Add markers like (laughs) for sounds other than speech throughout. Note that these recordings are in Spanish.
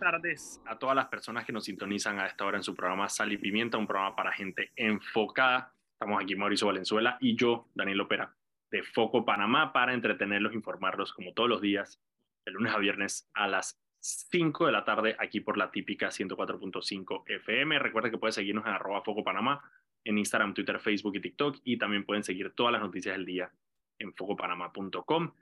tardes a todas las personas que nos sintonizan a esta hora en su programa Sal y Pimienta, un programa para gente enfocada. Estamos aquí Mauricio Valenzuela y yo, Daniel Opera, de Foco Panamá, para entretenerlos, informarlos como todos los días, de lunes a viernes a las 5 de la tarde, aquí por la típica 104.5 FM. Recuerda que puedes seguirnos en arroba Foco Panamá, en Instagram, Twitter, Facebook y TikTok, y también pueden seguir todas las noticias del día en focopanamá.com.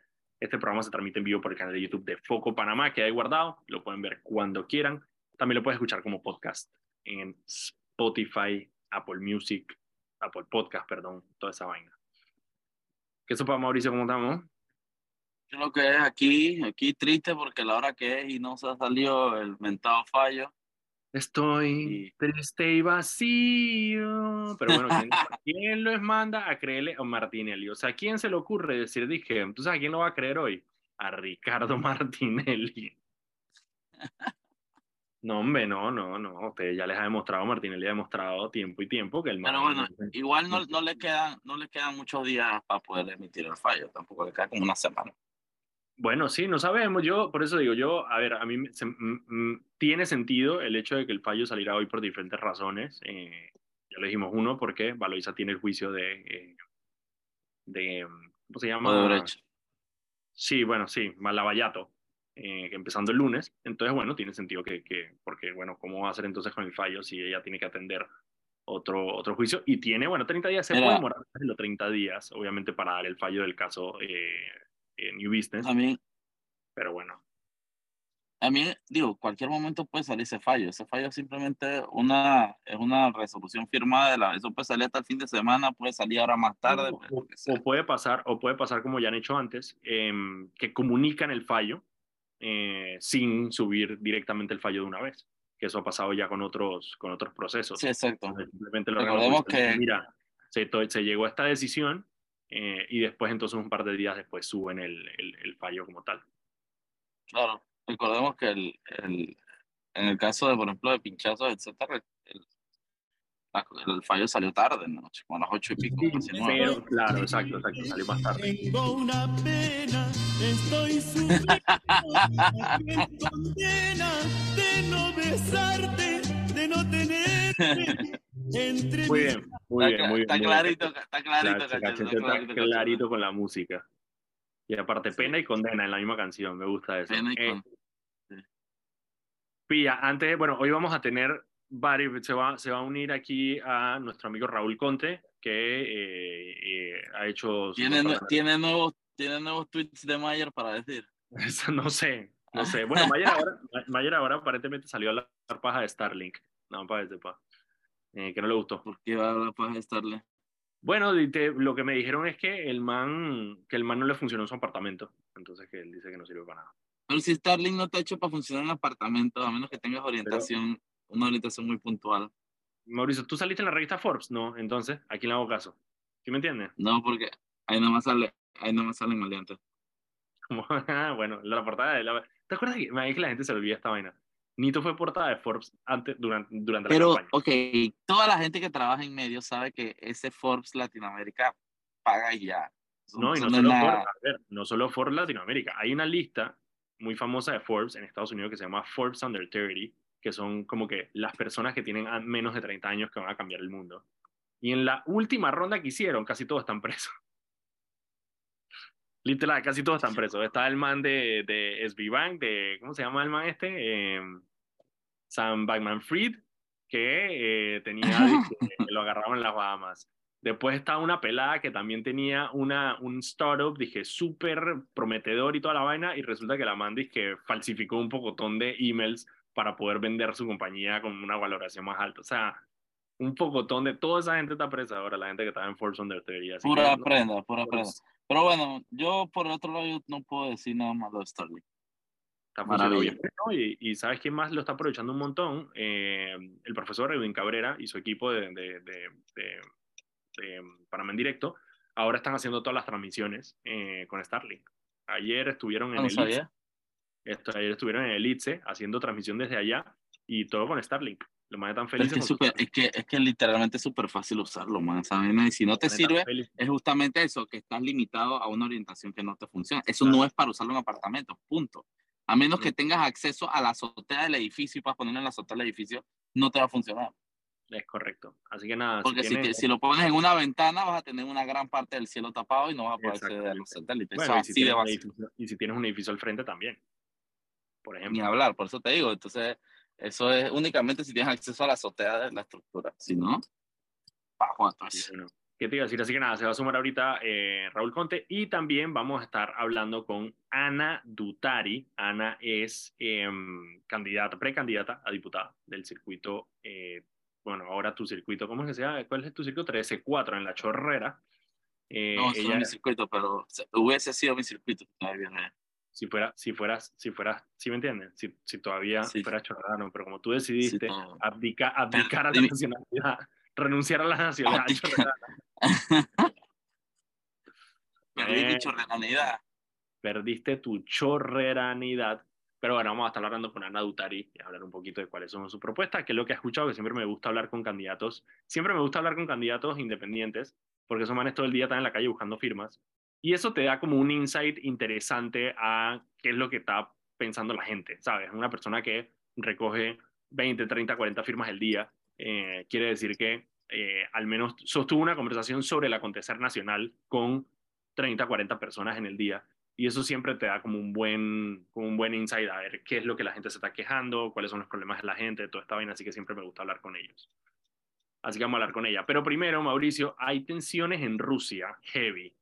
Este programa se transmite en vivo por el canal de YouTube de Foco Panamá, que hay guardado. Lo pueden ver cuando quieran. También lo puedes escuchar como podcast en Spotify, Apple Music, Apple Podcast, perdón, toda esa vaina. ¿Qué sopa, Mauricio? ¿Cómo estamos? Yo lo que es aquí, aquí triste porque la hora que es y no se ha salido el mentado fallo. Estoy triste y vacío. Pero bueno, ¿quién, (laughs) ¿quién los manda a creerle a Martinelli? O sea, ¿quién se le ocurre decir, dije, entonces a quién lo va a creer hoy? A Ricardo (laughs) Martinelli. No, hombre, no, no, no. Usted ya les ha demostrado, Martinelli ha demostrado tiempo y tiempo que el Pero bueno, igual no, no, le quedan, no le quedan muchos días para poder emitir el fallo. Tampoco le queda como una semana. Bueno, sí, no sabemos. Yo, por eso digo, yo, a ver, a mí se, tiene sentido el hecho de que el fallo saliera hoy por diferentes razones. Eh, ya le dijimos uno, porque Valoisa tiene el juicio de, eh, de ¿cómo se llama? Sí, bueno, sí, Malavallato, eh, empezando el lunes. Entonces, bueno, tiene sentido que, que, porque, bueno, ¿cómo va a hacer entonces con el fallo si ella tiene que atender otro, otro juicio? Y tiene, bueno, 30 días, se puede demorar los 30 días, obviamente, para dar el fallo del caso eh, New Business. A mí, pero bueno. A mí, digo, cualquier momento puede salir ese fallo. Ese fallo es simplemente una, es una resolución firmada de la. Eso puede salir hasta el fin de semana, puede salir ahora más tarde. O, o, o puede pasar, o puede pasar como ya han hecho antes, eh, que comunican el fallo eh, sin subir directamente el fallo de una vez. Que eso ha pasado ya con otros, con otros procesos. Sí, exacto. Entonces, simplemente lo Recordemos que. Mira, se, se llegó a esta decisión eh, y después, entonces, un par de días después suben el, el, el fallo como tal. Claro, recordemos que el, el, en el caso de, por ejemplo, de pinchazos, etcétera, el, el fallo salió tarde, ¿no? Como a las ocho y pico. Sí, pero, claro, exacto, exacto, salió más tarde. Tengo una pena, estoy sufriendo, (laughs) condena de no besarte, de no tenerte. (laughs) Muy bien, muy Está, bien, muy bien. está muy clarito, bien. está clarito, Claro, cachete, Cachete está está clarito, cachete. clarito con la música. Y aparte, pena y condena en la misma canción, me gusta eso. Pena y Eh, con- Pilla, antes, bueno, hoy vamos a tener varios, se va, se va a unir aquí a nuestro amigo Raúl Conte, que eh, eh, ha hecho... Tiene, tiene, nuevos, tiene nuevos tweets de Mayer para decir. Eso no sé, no sé. Bueno, Mayer ahora, Mayer ahora aparentemente salió a la paja de Starlink. No, para que sepa. Eh, que no le gustó. ¿Por qué va a hablar para estarle? Bueno, te- lo que me dijeron es que el man, que el man no le funcionó en su apartamento. Entonces que él dice que no sirve para nada. Pero si Starlink no está hecho para funcionar en apartamento, a menos que tengas orientación, una orientación muy puntual. Mauricio, ¿tú saliste en la revista Forbes? No, entonces, ¿a quién le hago caso? ¿Sí me entiendes? No, porque ahí nada más sale, ahí nada más salen maleantes. (laughs) (laughs) Ah, bueno, la portada de la... ¿Te acuerdas que, me que la gente se olvida esta vaina? Nito fue portada de Forbes antes, durante, durante Pero, la campaña. ok, toda la gente que trabaja en medios sabe que ese Forbes Latinoamérica paga ya. Eso- No, y no solo. Forbes, ver, no solo Forbes Latinoamérica. Hay una lista muy famosa de Forbes en Estados Unidos que se llama Forbes Under 30, que son como que las personas que tienen menos de 30 años que van a cambiar el mundo. Y en la última ronda que hicieron, casi todos están presos. (laughs) Literal, casi todos están presos. Está el man de, de SB Bank, de, ¿cómo se llama el man este? Eh, Sam Bankman Fried, que eh, tenía, (laughs) que lo agarraban en las Bahamas. Después está una pelada que también tenía una, un startup, dije, súper prometedor y toda la vaina, y resulta que la man que falsificó un pocotón de emails para poder vender su compañía con una valoración más alta. O sea, un pocotón de toda esa gente está presa ahora, la gente que estaba en Forbes Under 30. Así Pura que, no, prenda, pura prenda. pues, Pero bueno, yo por otro lado yo no puedo decir nada malo de Starlink. Está funcionando. ¿no? Y, y ¿sabes quién más lo está aprovechando un montón? Eh, el profesor Edwin Cabrera y su equipo de, de, de, de, de Panamá en directo, ahora están haciendo todas las transmisiones eh, con Starlink. Ayer estuvieron en No, no el ITSE, esto, ayer estuvieron en el ITSE haciendo transmisión desde allá y todo con Starlink. Los más es que, con su súper- Starlink. es, que, es que literalmente es súper fácil usarlo, man. Y si no te sirve, es justamente eso, que estás limitado a una orientación que no te funciona. Eso Claro. no es para usarlo en apartamentos, punto. A menos que tengas acceso a la azotea del edificio y puedas ponerlo en la azotea del edificio, no te va a funcionar. Es correcto. Así que nada. Porque si, tienes- te- si lo pones en una ventana, vas a tener una gran parte del cielo tapado y no vas a poder acceder a los satélites. bueno, Eso y, si así de tienes un básico. edificio, y si tienes un edificio al frente también. Por Ni ejemplo. hablar, por eso te digo. Entonces, eso es únicamente si tienes acceso a la azotea de la estructura. Si no, bajo eso. bueno, ¿Qué te iba a decir? Así que nada, se va a sumar ahorita eh, Raúl Conte y también vamos a estar hablando con Ana Dutari. Ana es em, candidata, precandidata a diputada del circuito, eh, bueno, ahora tu circuito, ¿cómo es que se llama? ¿Cuál es tu circuito? 13-4 en La Chorrera. Eh, No, ella, es mi circuito, pero se- hubiese sido mi circuito. Viene. si fuera, si fueras, si fueras, ¿sí me entiendes? Si, si todavía Sí. fuera chorrerano, pero como tú Sí, decidiste todo. abdica- (laughs) abdicar a la nacionalidad, renunciar a la nacionalidad chorrerana, (laughs) Perdí mi Bueno. chorrenanidad. perdiste tu chorreranidad. Pero bueno, vamos a estar hablando con Ana Dutari y hablar un poquito de cuáles son sus propuestas, que es lo que he escuchado, que siempre me gusta hablar con candidatos. Siempre me gusta hablar con candidatos independientes, porque esos manes todo el día están en la calle buscando firmas. Y eso te da como un insight interesante a qué es lo que está pensando la gente, ¿sabes? Una persona que recoge 20, 30, 40 firmas el día, eh, quiere decir que eh, al menos sostuvo una conversación sobre el acontecer nacional con 30, 40 personas en el día. Y eso siempre te da como un buen, como un buen insight a ver qué es lo que la gente se está quejando, cuáles son los problemas de la gente, toda esta vaina, así que siempre me gusta hablar con ellos. Así que vamos a hablar con ella. Pero primero, Mauricio, hay tensiones en Rusia, heavy.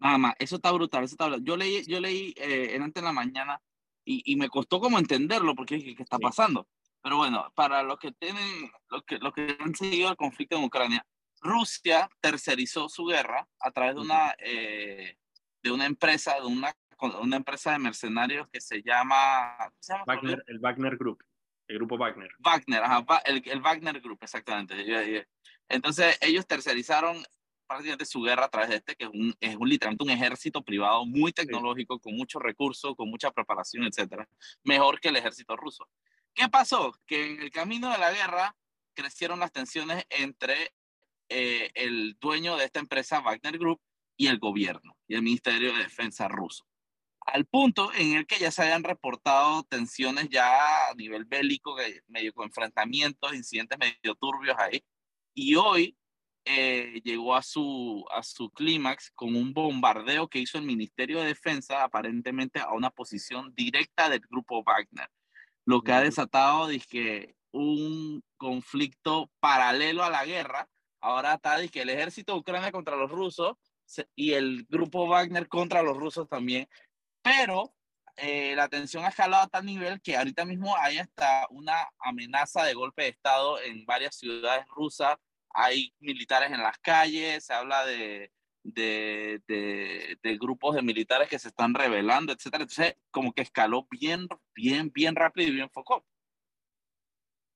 Más, eso está brutal, eso está brutal. Yo leí, yo leí eh, en antes en la mañana y, y me costó como entenderlo porque dije, ¿qué está Sí. pasando? Pero bueno, para los que tienen, los que, los que han seguido el conflicto en Ucrania, Rusia tercerizó su guerra a través de una, eh, de una empresa, de una, una empresa de mercenarios que se llama, ¿cómo se llama? Wagner, el Wagner Group, el grupo Wagner. Wagner, ajá, el, el Wagner Group, exactamente. Entonces, ellos tercerizaron prácticamente su guerra a través de este, que es un, es un literalmente un ejército privado muy tecnológico, con muchos recursos, con mucha preparación, etcétera. Mejor que el ejército ruso. ¿Qué pasó? Que en el camino de la guerra crecieron las tensiones entre eh, el dueño de esta empresa, Wagner Group, y el gobierno y el Ministerio de Defensa ruso. Al punto en el que ya se habían reportado tensiones ya a nivel bélico, medio con enfrentamientos, incidentes medio turbios ahí. Y hoy eh, llegó a su, a su clímax con un bombardeo que hizo el Ministerio de Defensa aparentemente a una posición directa del grupo Wagner, lo que ha desatado dizque, un conflicto paralelo a la guerra. Ahora está dizque, el ejército de Ucrania contra los rusos y el grupo Wagner contra los rusos también. Pero eh, la tensión ha escalado a tal nivel que ahorita mismo hay hasta una amenaza de golpe de Estado en varias ciudades rusas. Hay militares en las calles, se habla de, de, de, de grupos de militares que se están rebelando, etcétera. Entonces, como que escaló bien, bien, bien rápido y bien foco.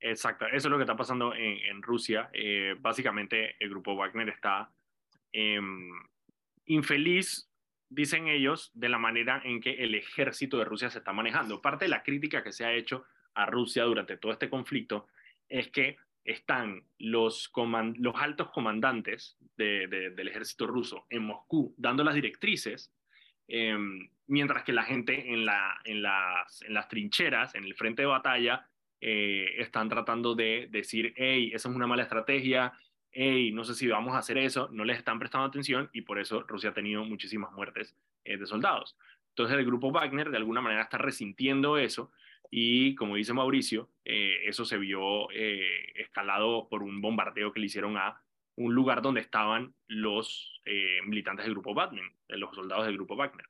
Exacto, eso es lo que está pasando en, en Rusia. Eh, básicamente, el grupo Wagner está em, infeliz, dicen ellos, de la manera en que el ejército de Rusia se está manejando. Parte de la crítica que se ha hecho a Rusia durante todo este conflicto es que están los, altos comandantes de- de- del ejército ruso en Moscú dando las directrices, em, mientras que la gente en las trincheras, en el frente de batalla, eh, están tratando de decir, hey, esa es una mala estrategia, hey, no sé si vamos a hacer eso, no les están prestando atención y por eso Rusia ha tenido muchísimas muertes eh, de soldados. Entonces el grupo Wagner de alguna manera está resintiendo eso y como dice Mauricio, eh, eso se vio eh, escalado por un bombardeo que le hicieron a un lugar donde estaban los eh, militantes del grupo Wagner, eh, los soldados del grupo Wagner.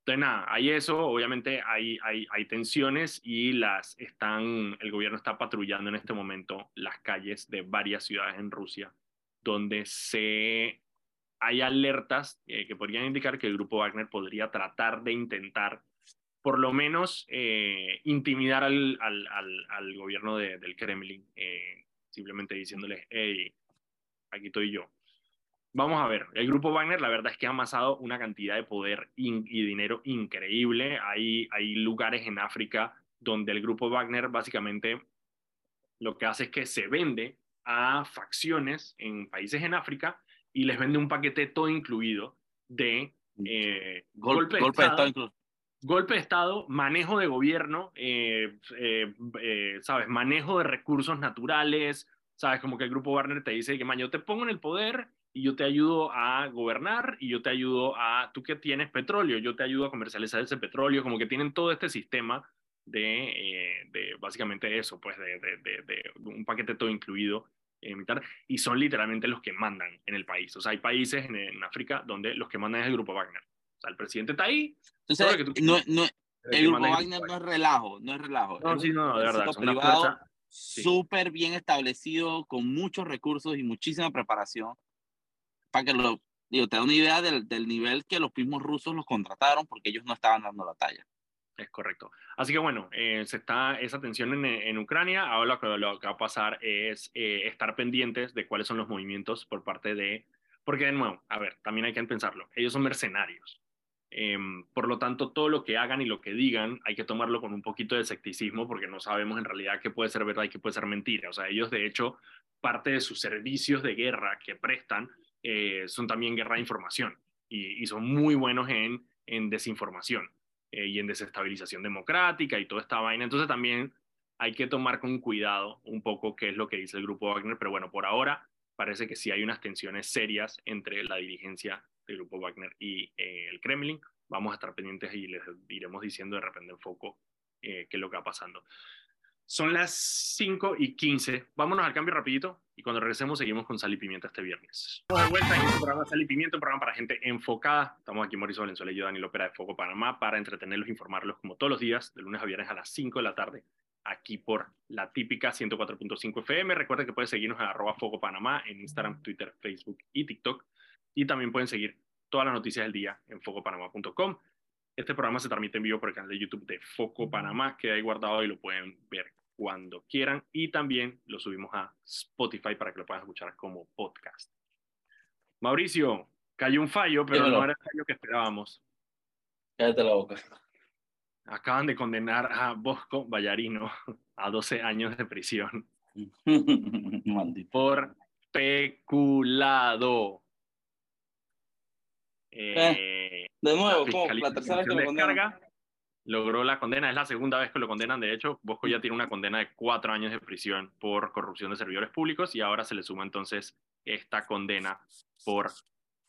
Entonces, nada, hay eso, obviamente hay, hay, hay tensiones y las están, el gobierno está patrullando en este momento las calles de varias ciudades en Rusia, donde se hay alertas que podrían indicar que el grupo Wagner podría tratar de intentar, por lo menos, eh, intimidar al, al, al, al gobierno de, del Kremlin, eh, simplemente diciéndoles, hey, aquí estoy yo. Vamos a ver, el grupo Wagner la verdad es que ha amasado una cantidad de poder y dinero increíble. Hay, hay lugares en África donde el grupo Wagner básicamente lo que hace es que se vende a facciones en países en África y les vende un paquete todo incluido de eh, Gol- golpe, de golpe de Estado, Estado. Golpe de Estado, manejo de gobierno, eh, eh, eh, ¿sabes? Manejo de recursos naturales, ¿sabes? Como que el grupo Warner te dice que, man, yo te pongo en el poder y yo te ayudo a gobernar y yo te ayudo a, tú que tienes petróleo, yo te ayudo a comercializar ese petróleo, como que tienen todo este sistema de, de básicamente eso, pues de, de, de, un paquete todo incluido y son literalmente los que mandan en el país. O sea, hay países en, en África donde los que mandan es el grupo Wagner. O sea, el presidente está ahí. Entonces, no, no, el grupo Wagner no es relajo, no es relajo. No, sí, no, de verdad. Es privado súper bien establecido, con muchos recursos y muchísima preparación, para que lo, digo, te da una idea del, del nivel que los mismos rusos los contrataron porque ellos no estaban dando la talla. Es correcto. Así que bueno, eh, se está esa tensión en, en Ucrania. Ahora lo que, lo que, va a pasar es eh, estar pendientes de cuáles son los movimientos por parte de... Porque de nuevo, a ver, también hay que pensarlo. Ellos son mercenarios. Eh, por lo tanto, todo lo que hagan y lo que digan hay que tomarlo con un poquito de escepticismo porque no sabemos en realidad qué puede ser verdad y qué puede ser mentira. O sea, ellos de hecho, parte de sus servicios de guerra que prestan eh, son también guerra de información y, son muy buenos en, en desinformación eh, y en desestabilización democrática y toda esta vaina. Entonces también hay que tomar con cuidado un poco qué es lo que dice el grupo Wagner, pero bueno, por ahora parece que sí hay unas tensiones serias entre la dirigencia del grupo Wagner y eh, el Kremlin. Vamos a estar pendientes y les iremos diciendo de repente en foco eh, qué es lo que va pasando. Son las 5 y 15. Vámonos al cambio rapidito y cuando regresemos seguimos con Sal y Pimienta este viernes. Estamos de vuelta en este programa Sal y Pimienta, un programa para gente enfocada. Estamos aquí Mauricio Valenzuela y yo, Daniel Opera de Foco Panamá, para entretenerlos informarlos como todos los días, de lunes a viernes a las 5 de la tarde, aquí por la típica 104.5 FM. Recuerden que pueden seguirnos en arroba Foco Panamá en Instagram, Twitter, Facebook y TikTok. Y también pueden seguir todas las noticias del día en focopanamá.com. Este programa se transmite en vivo por el canal de YouTube de Foco Panamá, que ahí guardado y lo pueden ver cuando quieran. Y también lo subimos a Spotify para que lo puedan escuchar como podcast. Mauricio, cayó un fallo, pero Dímelo. no era el fallo que esperábamos. Cállate la boca. Acaban de condenar a Bosco Ballarino a 12 años de prisión (laughs) por peculado. Eh, de nuevo, la, la tercera vez que lo condenan. Logró la condena, es la segunda vez que lo condenan. De hecho, Bosco ya tiene una condena de cuatro años de prisión por corrupción de servidores públicos y ahora se le suma entonces esta condena por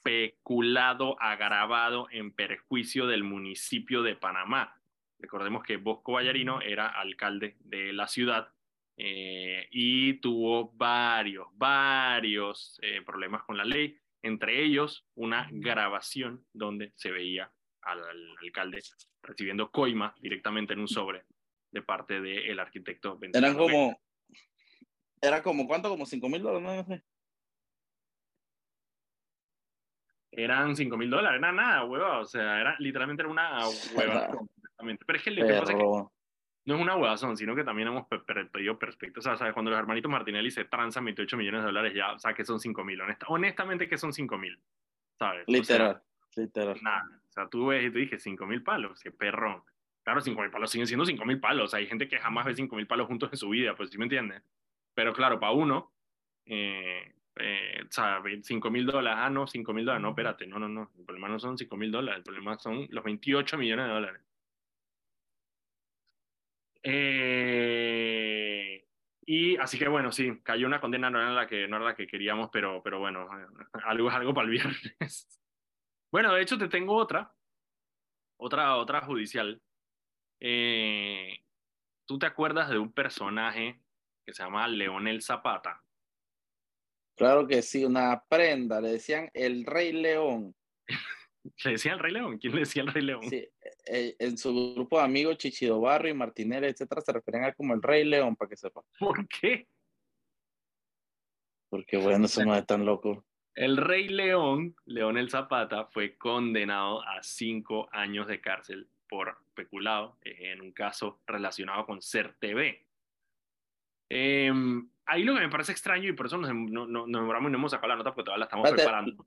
peculado agravado en perjuicio del municipio de Panamá. Recordemos que Bosco Vallarino era alcalde de la ciudad eh, y tuvo varios, varios eh, problemas con la ley entre ellos una grabación donde se veía al, al alcalde recibiendo coima directamente en un sobre de parte del de arquitecto. Eran como, era como, ¿cuánto? Como 5 mil dólares, no sé. Eran 5 mil dólares, era nada, hueva, o sea, era, literalmente era una hueva. (laughs) Pero es que, el, que pasa es que no es una huevazón, sino que también hemos pedido perspectivas. O sea, cuando los hermanitos Martinelli se transan 28 millones de dólares, ya, o sea, que son 5 mil. Honesta, honestamente, que son 5 mil, ¿sabes? Literal, o sea, literal. Nada, o sea, tú ves y tú dije 5 mil palos, qué perrón. Claro, 5 mil palos siguen siendo 5 mil palos. Hay gente que jamás ve 5 mil palos juntos en su vida, pues sí me entiendes. Pero claro, para uno, eh, eh, o sea, 5 mil dólares, ah, no, 5 mil dólares, no, espérate, no, no, no. El problema no son 5 mil dólares, el problema son los 28 millones de dólares. Eh, y así que bueno, sí, cayó una condena, no era la que, no era la que queríamos, pero, pero bueno, (laughs) algo es algo para el viernes. (laughs) Bueno, de hecho te tengo otra, otra, otra judicial. Eh, ¿Tú te acuerdas de un personaje que se llama Leonel Zapata? Claro que sí, una prenda, le decían el Rey León. (laughs) ¿Le decía el Rey León? ¿Quién le decía el Rey León? Sí, eh, en su grupo de amigos, Chichido Barrio y Martinelli, etcétera, se refieren a como el Rey León, para que sepa. ¿Por qué? Porque bueno, no es tan loco. El Rey León, León el Zapata, fue condenado a cinco años de cárcel por peculado en un caso relacionado con CERTV. Eh, ahí lo que me parece extraño y por eso nos, no, no, nos demoramos y no hemos sacado la nota porque todavía la estamos preparando.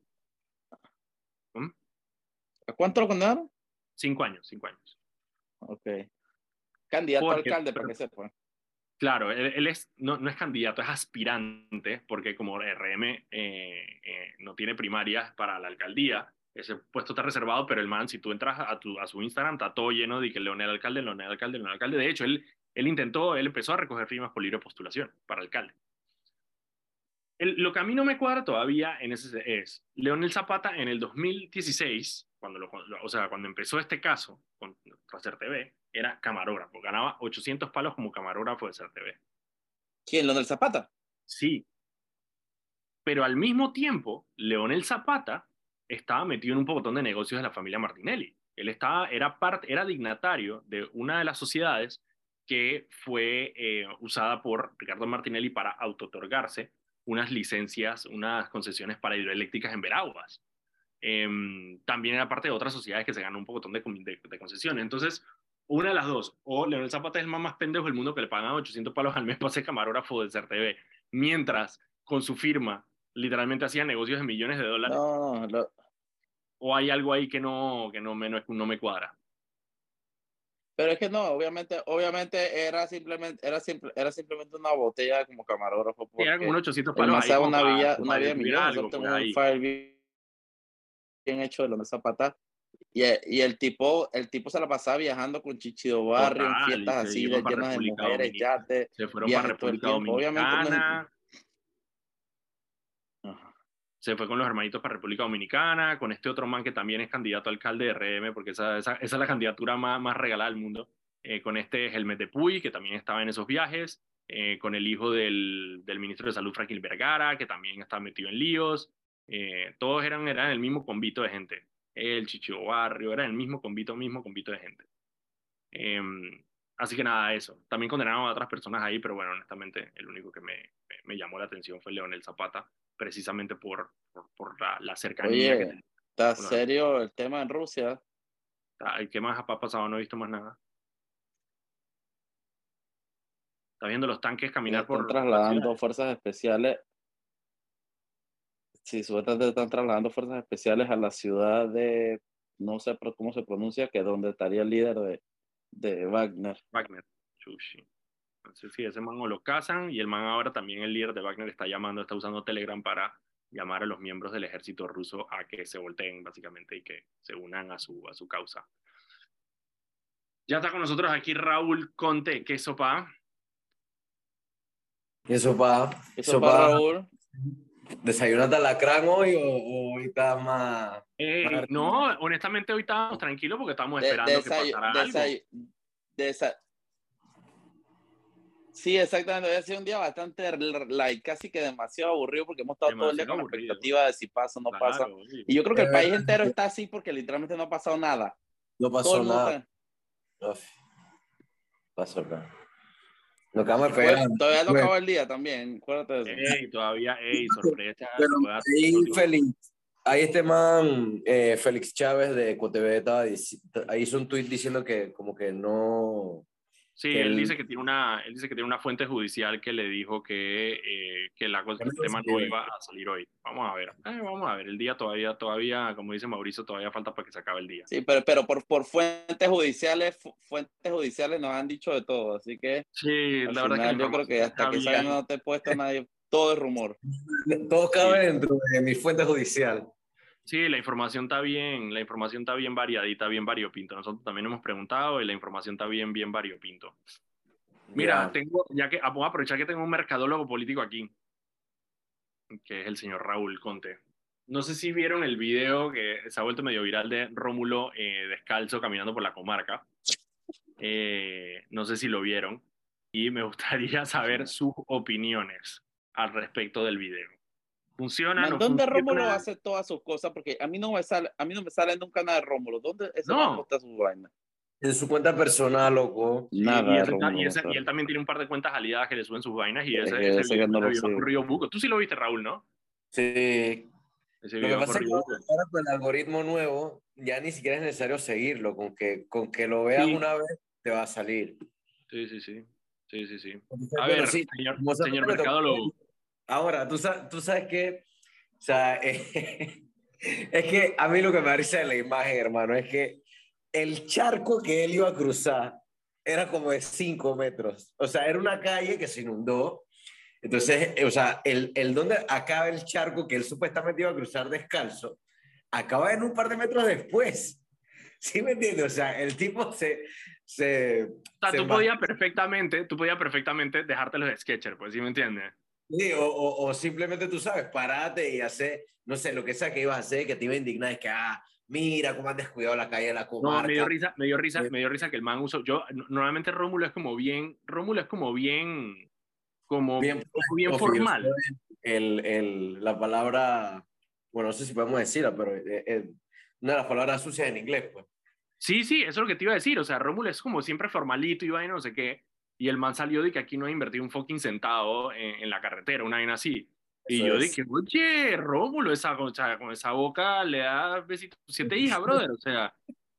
¿A cuánto lo condenaron? Cinco años, cinco años. Ok. Candidato a alcalde, para que sepa. Claro, él, él es, no, no es candidato, es aspirante, porque como RM eh, eh, no tiene primarias para la alcaldía, ese puesto está reservado, pero el man, si tú entras a, tu, a su Instagram, está todo lleno de que Leonel Alcalde, Leonel Alcalde, Leonel Alcalde. De hecho, él, él intentó, él empezó a recoger firmas por libre postulación para alcalde. El- lo que a mí no me cuadra todavía en ese es, Leonel Zapata en el 2016, cuando lo, o sea, cuando empezó este caso con Hacer TV, era camarógrafo, ganaba 800 palos como camarógrafo de TV. ¿Quién? ¿Lo del Zapata? Sí. Pero al mismo tiempo, Leonel Zapata estaba metido en un pocotón de negocios de la familia Martinelli. Él estaba, era, parte, era dignatario de una de las sociedades que fue eh, usada por Ricardo Martinelli para autotorgarse unas licencias, unas concesiones para hidroeléctricas en Veraguas. Em, también era parte de otras sociedades que se ganó un pocotón de, de, de concesiones. Entonces, una de las dos, o Leonel Zapata es el más, más pendejo del mundo que le pagan 800 palos al mes para ser camarógrafo de CERTV, mientras con su firma literalmente hacía negocios de millones de dólares, No, no, o hay algo ahí que no, que no, me, no, no me cuadra. pero es que no, obviamente, obviamente era simplemente, era simple, era simplemente una botella como camarógrafo. Era como unos 800 el palos ahí una como una villa de distribuir millones, algo, ahí. un bien, hecho de de Zapata. Y, y el tipo, el tipo se la pasaba viajando con Chichido Barrio en Total, y fiestas así de llenas de mujeres, yates. Se fueron para República no es- Dominicana, se fue con los hermanitos para República Dominicana, con este otro man que también es candidato a alcalde de RM, porque esa, esa, esa es la candidatura más, más regalada del mundo, eh, con este Helmet de Puy, que también estaba en esos viajes, eh, con el hijo del, del ministro de Salud, Franklin Vergara, que también estaba metido en líos, eh, todos eran, eran el mismo convito de gente, el Chicho Barrio, era el mismo convito, mismo convito de gente. Em, así que nada, eso. También condenaron a otras personas ahí, pero bueno, honestamente, el único que me, me, me llamó la atención fue Leonel Zapata, precisamente por, por, por la, la cercanía Oye. que. Está Bueno. serio el tema en Rusia. Ay, ¿Qué más ha pasado? No he visto más nada. Está viendo los tanques caminar están por. trasladando fuerzas especiales. Sí, supuestamente están trasladando fuerzas especiales a la ciudad de, no sé cómo se pronuncia, que es donde estaría el líder de, de Wagner. Wagner. Chushi. Entonces, sí, ese man o lo casan y el man ahora también, el líder de Wagner, está llamando, está usando Telegram para llamar a los miembros del ejército ruso a que se volteen, básicamente, y que se unan a su, a su causa. Ya está con nosotros aquí Raúl Conte, ¿qué sopa? ¿Y eso pa? Eso para Raúl. ¿Desayunaste alacrán hoy o, o hoy está más...? Eh, no, honestamente hoy estábamos tranquilos porque estábamos De- esperando que pasara algo. desa- Sí, exactamente. Hoy ha sido un día bastante like, casi que demasiado aburrido porque hemos estado todo el día con la expectativa de si pasa o no pasa. Y yo creo que el Eh, país entero está así porque literalmente no ha pasado nada. No pasó nada. está-. Pasó nada. Lo que vamos a Bueno, esperar. todavía no Bueno. acaba el día también, acuérdate de eso. Ey, todavía, ey, sorpresa. Pero hacer ahí, algo. Félix, ahí este man, eh, Félix Chávez de Cotv, estaba dici- ahí hizo un tweet diciendo que como que no... Sí, él dice que tiene una, él dice que tiene una fuente judicial que le dijo que, eh, que la, el tema sí, no iba a salir hoy. Vamos a ver. Eh, vamos a ver. El día todavía, todavía, como dice Mauricio, todavía falta para que se acabe el día. Sí, pero, pero por, por fuentes judiciales, fu- fuentes judiciales nos han dicho de todo, así que Sí, la verdad final que yo creo que hasta que salga no te he puesto nadie, todo es rumor. Todo cabe dentro de mi fuente judicial. Sí, la información está bien, la información está bien variadita, bien variopinto. Nosotros también hemos preguntado y la información está bien, bien variopinto. Mira, tengo, ya que vamos a aprovechar que tengo un mercadólogo político aquí, que es el señor Raúl Conte. No sé si vieron el video que se ha vuelto medio viral de Rómulo eh, descalzo caminando por la comarca. Eh, no sé si lo vieron y me gustaría saber sus opiniones al respecto del video. ¿Funciona? Man, no ¿Dónde funciona? Rómulo hace todas sus cosas? Porque a mí no me sale, a mí no me sale nunca nada de Rómulo. ¿Dónde No. man posta sus vainas? En su cuenta personal, loco. Nada y, de ese- Rómulo. y me ese- sale. y él también tiene un par de cuentas aliadas que le suben sus vainas y Es ese, que ese no lo video buco. Tú sí lo viste, Raúl, ¿no? Sí. Ese Lo que pasa es que ahora con el algoritmo nuevo ya ni siquiera es necesario seguirlo. Con que, con que lo veas Sí. una vez te va a salir. Sí, sí, sí. Sí, sí, sí. A pero ver, sí, señor, señor de- mercadólogo. Ahora, tú sabes, tú sabes que, o sea, eh, (laughs) es que a mí lo que me parece de la imagen, hermano, es que el charco que él iba a cruzar era como de 5 metros. O sea, era una calle que se inundó. Entonces, eh, o sea, el, el donde acaba el charco que él supuestamente iba a cruzar descalzo, acaba en un par de metros después. (laughs) ¿Sí me entiendes? O sea, el tipo se... se O sea, se tú podías perfectamente, tú podías perfectamente dejártelos de sketcher, pues, ¿sí me entiendes? Sí, o, o, o simplemente tú sabes, parate y hacer, no sé, lo que sea que ibas a hacer, que te iba a indignar, es que, ah, mira cómo han descuidado la calle de la No, comarca. me dio risa, me dio risa, Sí. me dio risa que el man usó. Yo, normalmente Rómulo es como bien, Rómulo es como bien, como bien, Bien, formal. el, el, la palabra, bueno, no sé si podemos decirla, pero eh, eh, una de las palabras sucias en inglés, pues. Sí, sí, eso es lo que te iba a decir. O sea, Rómulo es como siempre formalito y vaina, no sé qué. Y el man salió de que aquí no ha invertido un fucking centavo en, en la carretera, una vaina así. Y Eso yo es. dije, oye, Rómulo, esa, o sea, con esa boca le da besitos. Siete hijas, (laughs) brother. O sea,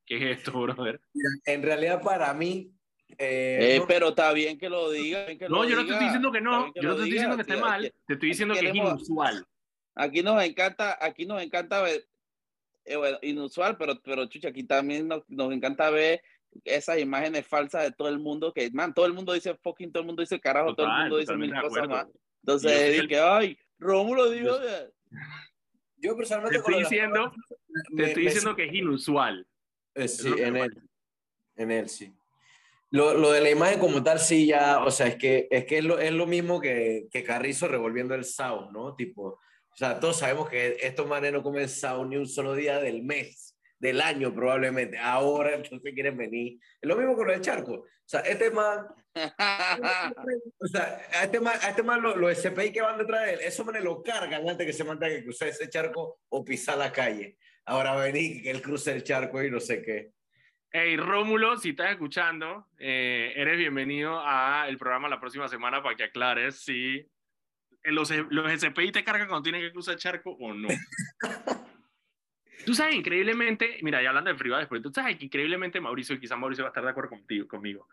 ¿qué es esto, brother? En realidad, para mí, eh, Eh, no- pero está bien que lo diga. que No, lo yo no te estoy diga, diciendo que no. bien Yo no te estoy diga, diciendo que esté mal. aquí- Te estoy diciendo que es inusual. Aquí nos encanta, aquí nos encanta ver, eh, bueno, inusual, pero, pero chucha, aquí también nos, nos encanta ver esas imágenes falsas de todo el mundo, que, man, todo el mundo dice fucking, todo el mundo dice carajo, todo el Total, mundo dice mil cosas más. Entonces, dije ay, Rómulo dijo, yo personalmente... Te estoy diciendo, te me- estoy me diciendo que es inusual. Eh, es sí, que en él. En él, sí. Lo, lo de la imagen como tal, sí, ya, o sea, es que es, que es, lo, es lo mismo que, que Carrizo revolviendo el sound, ¿no? Tipo, o sea, todos sabemos que estos manes no comen sound ni un solo día del mes, del año probablemente. Ahora entonces quieren venir. Es lo mismo con del charco. O sea, este man, (laughs) o sea, a este man, a este man lo- los SPI que van detrás de él, eso me lo cargan antes que se manda que cruzar ese charco o pisar la calle. Ahora venir que él cruce el charco y no sé qué. Hey, Rómulo, si estás escuchando, eh, eres bienvenido a el programa la próxima semana para que aclares si los, los SPI te cargan cuando tienen que cruzar el charco o no. (laughs) Tú sabes, increíblemente, mira, ya hablando de privado después, tú sabes que increíblemente Mauricio, y quizá Mauricio va a estar de acuerdo contigo, conmigo,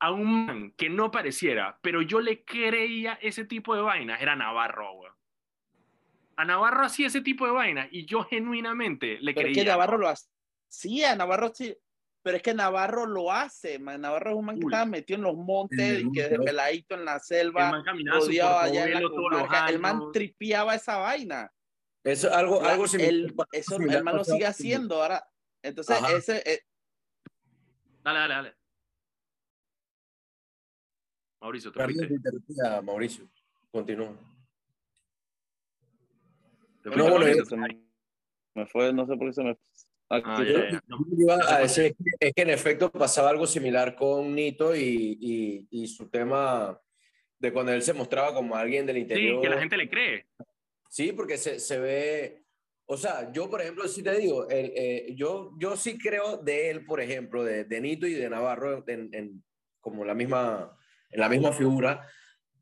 a un man que no pareciera, pero yo le creía ese tipo de vainas, era Navarro, weón. A Navarro hacía ese tipo de vainas y yo genuinamente le Pero es creía. que Navarro lo hacía, Navarro sí. Pero es que Navarro lo hace, man. Navarro es un man que Uy. estaba metido en los montes, y que ¿no? peladito en la El selva, man caminaba su rodeado allá en la portobelo todos los comarca. El man años. tripeaba esa vaina. Eso algo, La- algo similar. el, eso, similar el man lo sigue haciendo ahora. Entonces, Ajá. ese, eh, Dale, dale, dale. Mauricio, te interrumpí, Mauricio. Continúa. Te No, bueno, Mauricio. se me, me fue, no sé por qué se me. Ah. No, a decir es que, es que en efecto pasaba algo similar con Nito y, y, y su tema de cuando él se mostraba como alguien del Sí, interior. que la gente le cree. Sí, porque se, se ve, o sea, yo por ejemplo, sí te digo, el, eh, yo, yo sí creo de él, por ejemplo, de, de Nito y de Navarro, en, en- como la misma, en la misma figura,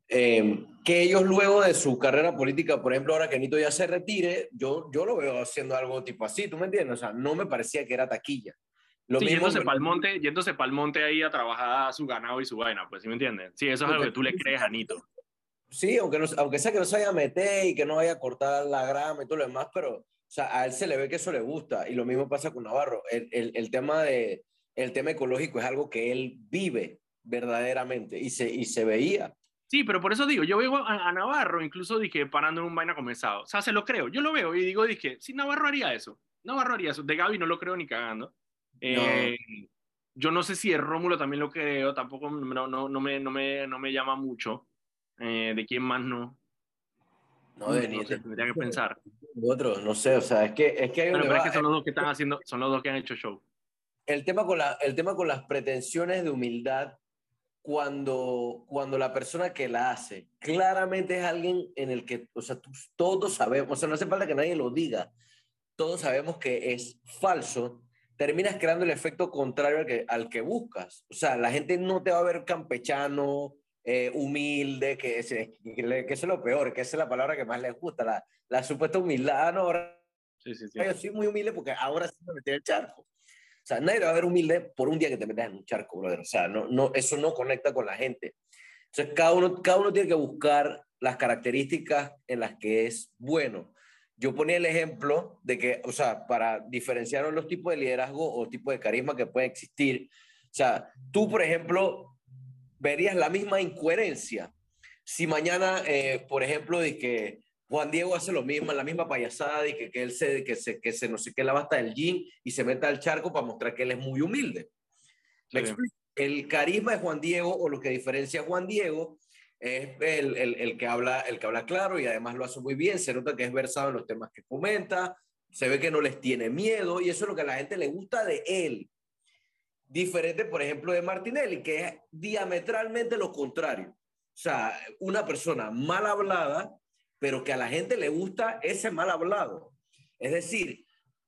eh, que ellos luego de su carrera política, por ejemplo, ahora que Nito ya se retire, yo, yo lo veo haciendo algo tipo así, ¿tú me entiendes? O sea, no me parecía que era taquilla. Lo Sí, mismo yéndose que- pa'l monte, yéndose pa'l monte ahí a trabajar su ganado y su vaina, pues, ¿sí me entiendes? Sí, eso es algo que tú le crees a Nito. Sí, aunque, no, aunque sea que no se vaya a meter y que no vaya a cortar la grama y todo lo demás, pero o sea, a él se le ve que eso le gusta. Y lo mismo pasa con Navarro. El, el, el tema, de, el tema ecológico es algo que él vive verdaderamente y se, y se veía. Sí, pero por eso digo, yo veo a, a Navarro, incluso dije, parando en un vaina comenzado. O sea, se lo creo. Yo lo veo y digo, dije, sí, Navarro haría eso. Navarro haría eso. De Gaby no lo creo ni cagando. Eh, Yo no sé si de Rómulo también lo creo, tampoco no, no, no, me, no, me, no me llama mucho. Eh, ¿De quién más no? No, de, no sé, tendría que pensar. Otros, no sé, o sea, es que, es que hay Bueno, pero es que son los dos que están haciendo, son los dos que han hecho show. el tema con la, el tema con las pretensiones de humildad cuando, cuando la persona que la hace claramente es alguien en el que, o sea, tú- todos sabemos, o sea, no hace falta que nadie lo diga, todos sabemos que es falso, terminas creando el efecto contrario al que, al que buscas. O sea, la gente no te va a ver campechano, eh, humilde, que, que, le- que eso es lo peor, que esa es la palabra que más les gusta, la, la supuesta humildad. Ah, no, ahora Sí, sí, sí. yo soy muy humilde porque ahora sí me metí en el charco. O sea, nadie va a ver humilde por un día que te metas en un charco, brother. O sea, no, no, eso no conecta con la gente. Entonces, cada uno, cada uno tiene que buscar las características en las que es bueno. Yo ponía el ejemplo de que, o sea, para diferenciar los tipos de liderazgo o tipos de carisma que pueden existir. O sea, tú, por ejemplo, verías la misma incoherencia si mañana, eh, por ejemplo, de que Juan Diego hace lo mismo, la misma payasada y que, que él se, que se, que se, no sé qué, la basta del jean y se meta al charco para mostrar que él es muy humilde. ¿Me Sí. El carisma de Juan Diego o lo que diferencia a Juan Diego es el, el, el que habla, el que habla claro y además lo hace muy bien. Se nota que es versado en los temas que comenta, se ve que no les tiene miedo y eso es lo que a la gente le gusta de él. Diferente, por ejemplo, de Martinelli, que es diametralmente lo contrario. O sea, una persona mal hablada, pero que a la gente le gusta ese mal hablado. Es decir,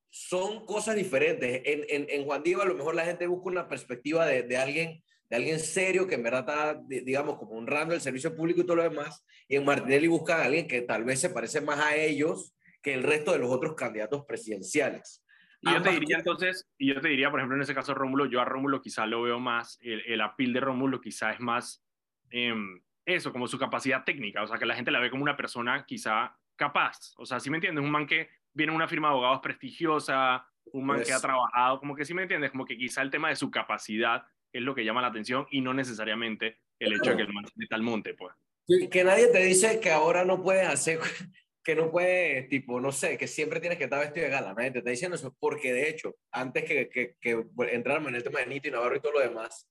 son cosas diferentes. En, en, en Juan Diego a lo mejor la gente busca una perspectiva de, de alguien de alguien serio que en verdad está, di- digamos, como honrando el servicio público y todo lo demás. Y en Martinelli buscan a alguien que tal vez se parece más a ellos que el resto de los otros candidatos presidenciales. Y yo te diría entonces, y yo te diría, por ejemplo, en ese caso Rómulo, yo a Rómulo quizá lo veo más, el, el appeal de Rómulo quizá es más em, eso, como su capacidad técnica, o sea, que la gente la ve como una persona quizá capaz, o sea, ¿sí me entiendes? Un man que viene de una firma de abogados prestigiosa, un man que ha Pues- trabajado, como que sí me entiendes, como que quizá el tema de su capacidad es lo que llama la atención y no necesariamente el hecho de que el man esté al monte, pues. Que, que nadie te dice que ahora no puedes hacer, que no puedes, tipo, no sé, que siempre tienes que estar vestido de gala. Nadie te está diciendo eso, porque de hecho, antes que, que, que entrarme en el tema de Nito y Navarro y todo lo demás,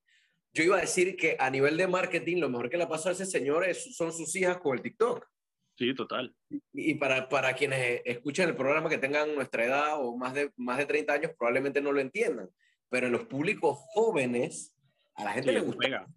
yo iba a decir que a nivel de marketing, lo mejor que le pasó a ese señor es- son sus hijas con el TikTok. Sí, total. Y para, para quienes escuchan el programa que tengan nuestra edad o más de, más de 30 años, probablemente no lo entiendan. Pero en los públicos jóvenes, a la gente Sí, le gusta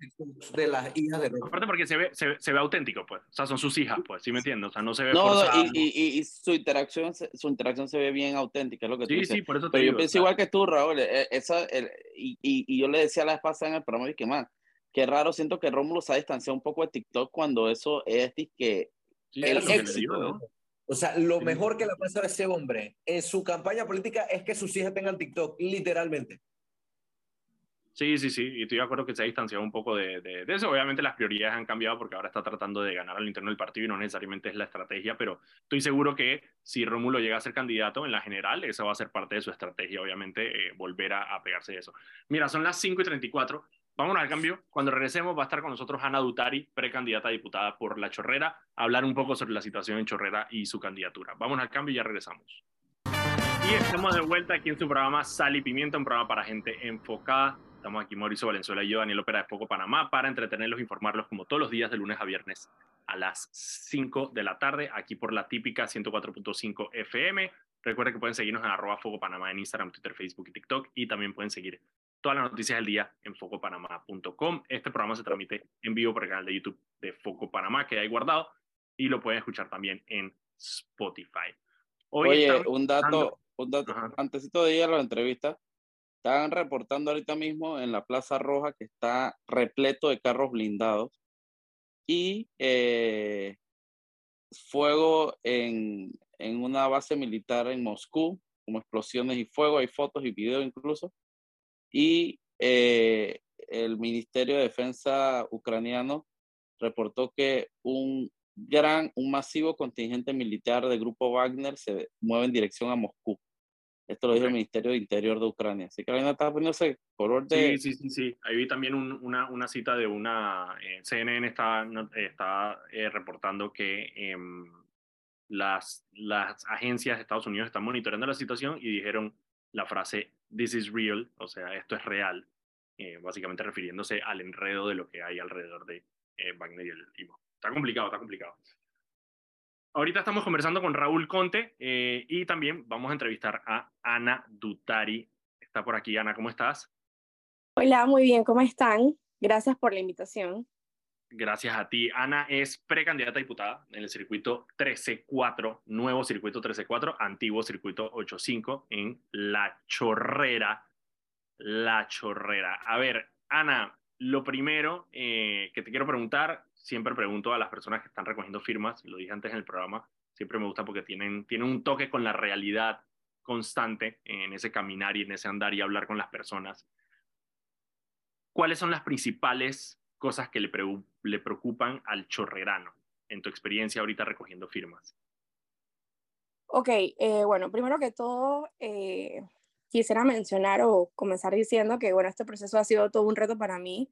de las hijas de los... Aparte porque se ve, se, se ve auténtico, pues. O sea, son sus hijas, pues, ¿sí me entiendes? O sea, no se ve No, forzado. y, y, y- y su interacción, se- su interacción se ve bien auténtica, es lo que tú Sí, dices. sí, por eso te Pero yo digo, o pienso igual que tú, Raúl. eh, Esa, el- y, y, y yo le decía la vez pasada en el programa, y que más, qué raro, siento que Rómulo se ha distanciado un poco de TikTok cuando eso es que sí, el es que éxito, digo, ¿no? O sea, lo Sí. mejor que le ha pasado a ese hombre en su campaña política es que sus hijas tengan TikTok, literalmente. Sí, sí, sí, y estoy de acuerdo que se ha distanciado un poco de, de, de eso. Obviamente las prioridades han cambiado porque ahora está tratando de ganar al interno del partido y no necesariamente es la estrategia, pero estoy seguro que si Rómulo llega a ser candidato en la general, esa va a ser parte de su estrategia, obviamente, eh, volver a, a pegarse de eso. Mira, son las 5 y 34. Vámonos al cambio. Cuando regresemos va a estar con nosotros Ana Dutari, precandidata a diputada por La Chorrera, a hablar un poco sobre la situación en Chorrera y su candidatura. Vámonos al cambio y ya regresamos. Y estamos de vuelta aquí en su programa Sal y Pimienta, un programa para gente enfocada. Estamos aquí Mauricio Valenzuela y yo, Daniel Opera de Foco Panamá, para entretenerlos informarlos como todos los días de lunes a viernes a las 5 de la tarde, aquí por la típica 104.5 FM. Recuerden que pueden seguirnos en arroba Foco Panamá en Instagram, Twitter, Facebook y TikTok. Y también pueden seguir todas las noticias del día en focopanamá.com. Este programa se transmite en vivo por el canal de YouTube de Foco Panamá, que hay guardado. Y lo pueden escuchar también en Spotify. Hoy Oye, un dato, un dato, antesito de ir a la entrevista, estaban reportando ahorita mismo en la Plaza Roja que está repleto de carros blindados y eh, fuego en, en una base militar en Moscú, como explosiones y fuego, hay fotos y videos incluso. Y eh, el Ministerio de Defensa ucraniano reportó que un gran, un masivo contingente militar del grupo Wagner se mueve en dirección a Moscú. Esto lo dijo el. Ministerio de Interior de Ucrania. Así que la vaina está poniéndose color de... Sí, sí, sí, sí. Ahí vi también un- una, una cita de una... eh, CNN está, está eh, reportando que em, las, las agencias de Estados Unidos están monitoreando la situación y dijeron la frase This is real, o sea, esto es real, eh, básicamente refiriéndose al enredo de lo que hay alrededor de eh, Wagner y el Está complicado, está complicado. Ahorita estamos conversando con Raúl Conte eh, y también vamos a entrevistar a Ana Dutari. Está por aquí, Ana, ¿cómo estás? Hola, muy bien, ¿cómo están? Gracias por la invitación. Gracias a ti. Ana es precandidata a diputada en el circuito 13-4, nuevo circuito 13-4, antiguo circuito 8-5 en La Chorrera. La Chorrera. A ver, Ana, lo primero eh, que te quiero preguntar, siempre pregunto a las personas que están recogiendo firmas, lo dije antes en el programa, siempre me gusta porque tienen, tienen un toque con la realidad constante en ese caminar y en ese andar y hablar con las personas. ¿Cuáles son las principales cosas que le, preu- le preocupan al chorrerano en tu experiencia ahorita recogiendo firmas? Ok, eh, bueno, primero que todo, eh, quisiera mencionar o comenzar diciendo que, bueno, este proceso ha sido todo un reto para mí.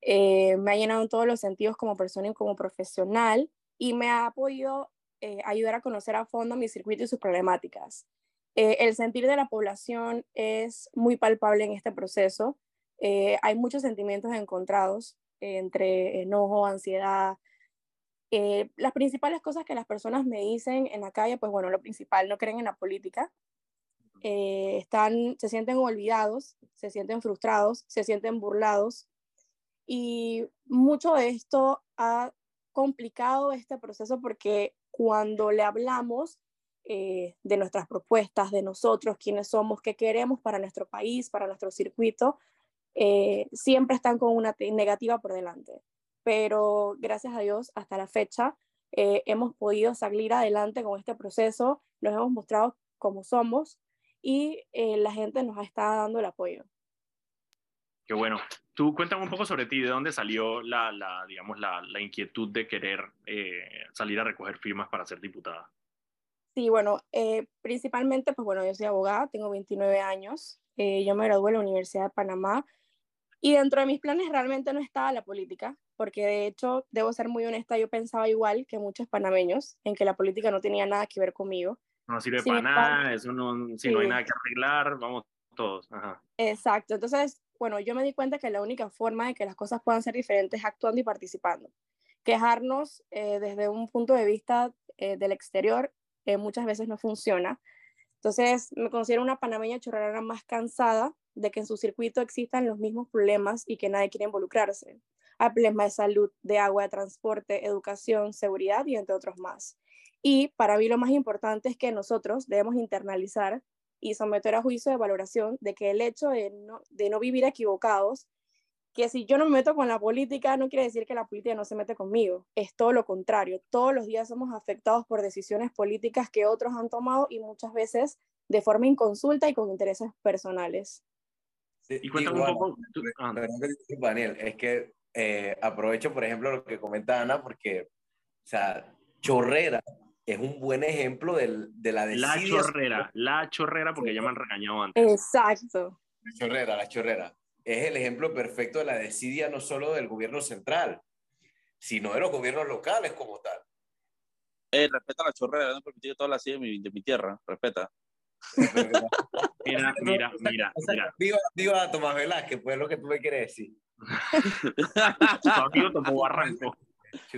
Eh, me ha llenado en todos los sentidos como persona y como profesional y me ha podido eh, ayudar a conocer a fondo mi circuito y sus problemáticas. Eh, el sentir de la población es muy palpable en este proceso. Hay muchos sentimientos encontrados entre enojo, ansiedad. las principales cosas que las personas me dicen en la calle, pues bueno, lo principal, no creen en la política, están, se sienten olvidados, se sienten frustrados, se sienten burlados. Y mucho de esto ha complicado este proceso porque cuando le hablamos eh, de nuestras propuestas, de nosotros, quiénes somos, qué queremos para nuestro país, para nuestro circuito, eh, siempre están con una negativa por delante. Pero gracias a Dios, hasta la fecha, eh, hemos podido salir adelante con este proceso, nos hemos mostrado como somos y la gente nos está dando el apoyo. Qué bueno. Tú cuéntame un poco sobre ti, de dónde salió la, la digamos, la, la, inquietud de querer eh, salir a recoger firmas para ser diputada. Sí, bueno, eh, principalmente, pues bueno, yo soy abogada, tengo 29 años, eh, yo me gradué en la Universidad de Panamá y dentro de mis planes realmente no estaba la política, porque de hecho, debo ser muy honesta, yo pensaba igual que muchos panameños, en que la política no tenía nada que ver conmigo. No sirve para nada, eso no, si no hay nada que arreglar, vamos todos. Ajá. Exacto, entonces bueno, yo me di cuenta que la única forma de que las cosas puedan ser diferentes es actuando y participando. Quejarnos eh, desde un punto de vista eh, del exterior eh, muchas veces no funciona. Entonces, me considero una panameña chorrera más cansada de que en su circuito existan los mismos problemas y que nadie quiere involucrarse. Hay problemas de salud, de agua, de transporte, educación, seguridad y entre otros más. Y para mí lo más importante es que nosotros debemos internalizar y someter a juicio de valoración de que el hecho de no, de no vivir equivocados, que si yo no me meto con la política, no quiere decir que la política no se mete conmigo, es todo lo contrario. Todos los días somos afectados por decisiones políticas que otros han tomado y muchas veces de forma inconsulta y con intereses personales. y cuéntame un poco. Ah. Daniel, es que eh, aprovecho, por ejemplo, lo que comenta Ana, porque, o sea, Chorrera es un buen ejemplo del, de la La chorrera, la chorrera, porque ya me han regañado antes. Exacto. La chorrera, la chorrera. Es el ejemplo perfecto de la desidia no solo del gobierno central, sino de los gobiernos locales como tal. Eh, respeta la chorrera, no permitir toda la de mi, de mi tierra, respeta. mira, mira, mira, mira. Viva, viva Tomás Velázquez, pues es lo que tú me quieres decir. (laughs) tu amigo tomó barranco. (laughs)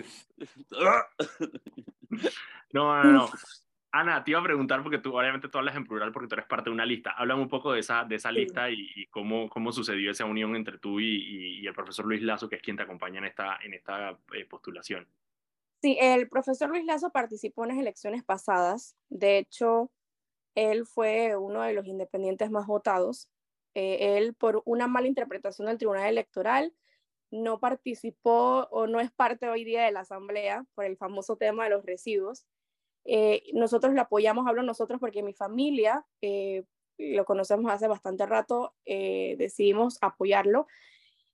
(laughs) (laughs) No, no, no. (laughs) Ana, te iba a preguntar, porque tú obviamente tú hablas en plural porque tú eres parte de una lista. Háblame un poco de esa, de esa lista y, cómo, cómo sucedió esa unión entre tú y, y, el profesor Luis Lazo, que es quien te acompaña en esta, en esta eh, postulación. Sí, el profesor Luis Lazo participó en las elecciones pasadas. De hecho, él fue uno de los independientes más votados. Eh, él, por una mala interpretación del Tribunal Electoral, no participó o no es parte hoy día de la Asamblea por el famoso tema de los residuos eh, nosotros lo apoyamos, hablo nosotros porque mi familia, eh, lo conocemos hace bastante rato, eh, decidimos apoyarlo.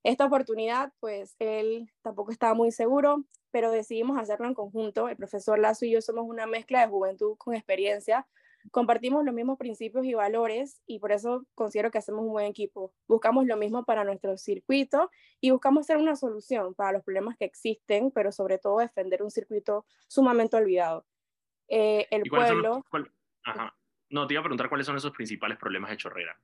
Esta oportunidad, pues él tampoco estaba muy seguro, pero decidimos hacerlo en conjunto. El profesor Lazo y yo somos una mezcla de juventud con experiencia. Compartimos los mismos principios y valores y por eso considero que hacemos un buen equipo. Buscamos lo mismo para nuestro circuito y buscamos ser una solución para los problemas que existen, pero sobre todo defender un circuito sumamente olvidado. Eh, el pueblo... No, te iba a preguntar cuáles son esos principales problemas de chorrera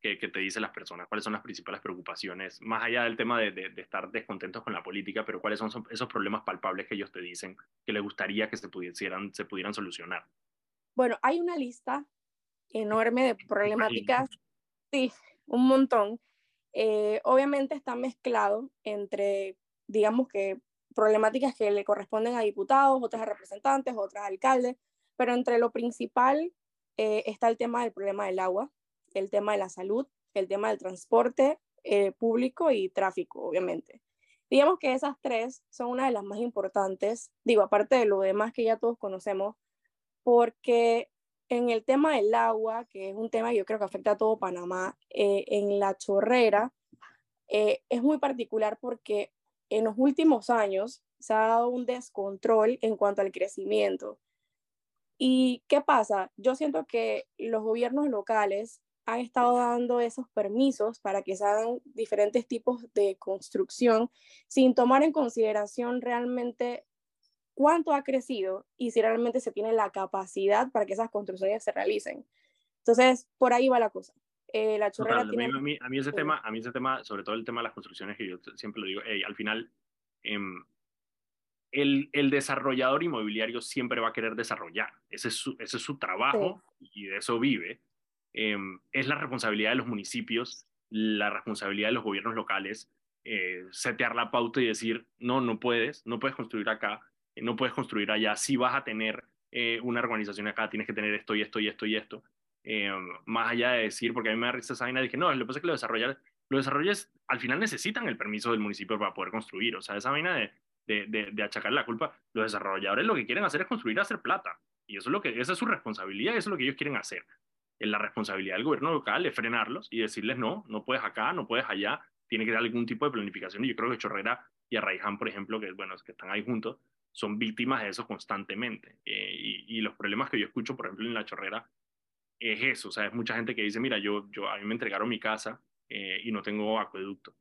que, te dicen las personas, cuáles son las principales preocupaciones, más allá del tema de, estar descontentos con la política, pero cuáles son esos problemas palpables que ellos te dicen que les gustaría que se pudieran, se pudieran solucionar. Bueno, hay una lista enorme de problemáticas, sí, un montón. Eh, obviamente está mezclado entre, digamos que problemáticas que le corresponden a diputados, otras a representantes, otras a alcaldes, pero entre lo principal eh, está el tema del problema del agua, el tema de la salud, el tema del transporte eh, público y tráfico, obviamente. Digamos que esas tres son una de las más importantes, digo, aparte de lo demás que ya todos conocemos, porque en el tema del agua, que es un tema que yo creo que afecta a todo Panamá, eh, en la chorrera, es muy particular porque en los últimos años se ha dado un descontrol en cuanto al crecimiento. ¿Y qué pasa? Yo siento que los gobiernos locales han estado dando esos permisos para que se hagan diferentes tipos de construcción sin tomar en consideración realmente cuánto ha crecido y si realmente se tiene la capacidad para que esas construcciones se realicen. Entonces, por ahí va la cosa. Eh, la chorrera Total, tiene... a, mí, a mí ese tema, a mí ese tema, sobre todo el tema de las construcciones, que yo siempre lo digo, hey, al final, em, el, el, desarrollador inmobiliario siempre va a querer desarrollar. Ese es su, ese es su trabajo sí. y de eso vive. Eh, es la responsabilidad de los municipios, la responsabilidad de los gobiernos locales, eh, setear la pauta y decir, no, no puedes, no puedes construir acá, no puedes construir allá, si vas a tener eh, una organización acá, tienes que tener esto y esto y esto y esto. más allá de decir, porque a mí me da risa esa vaina, dije, no, lo que pasa es que los desarrolladores, los al final necesitan el permiso del municipio para poder construir, o sea, esa vaina de, de, de, de achacar la culpa, los desarrolladores lo que quieren hacer es construir, hacer plata, y eso es lo que, esa es su responsabilidad, eso es lo que ellos quieren hacer la responsabilidad del gobierno local es frenarlos y decirles no, no puedes acá, no puedes allá, tiene que dar algún tipo de planificación. Y yo creo que Chorrera y Arraiján, por ejemplo, que, bueno, que están ahí juntos, son víctimas de eso constantemente. Eh, y, y, los problemas que yo escucho, por ejemplo, en la Chorrera, es eso. O sea, es mucha gente que dice, mira, yo, yo, a mí me entregaron mi casa eh, y no tengo acueducto.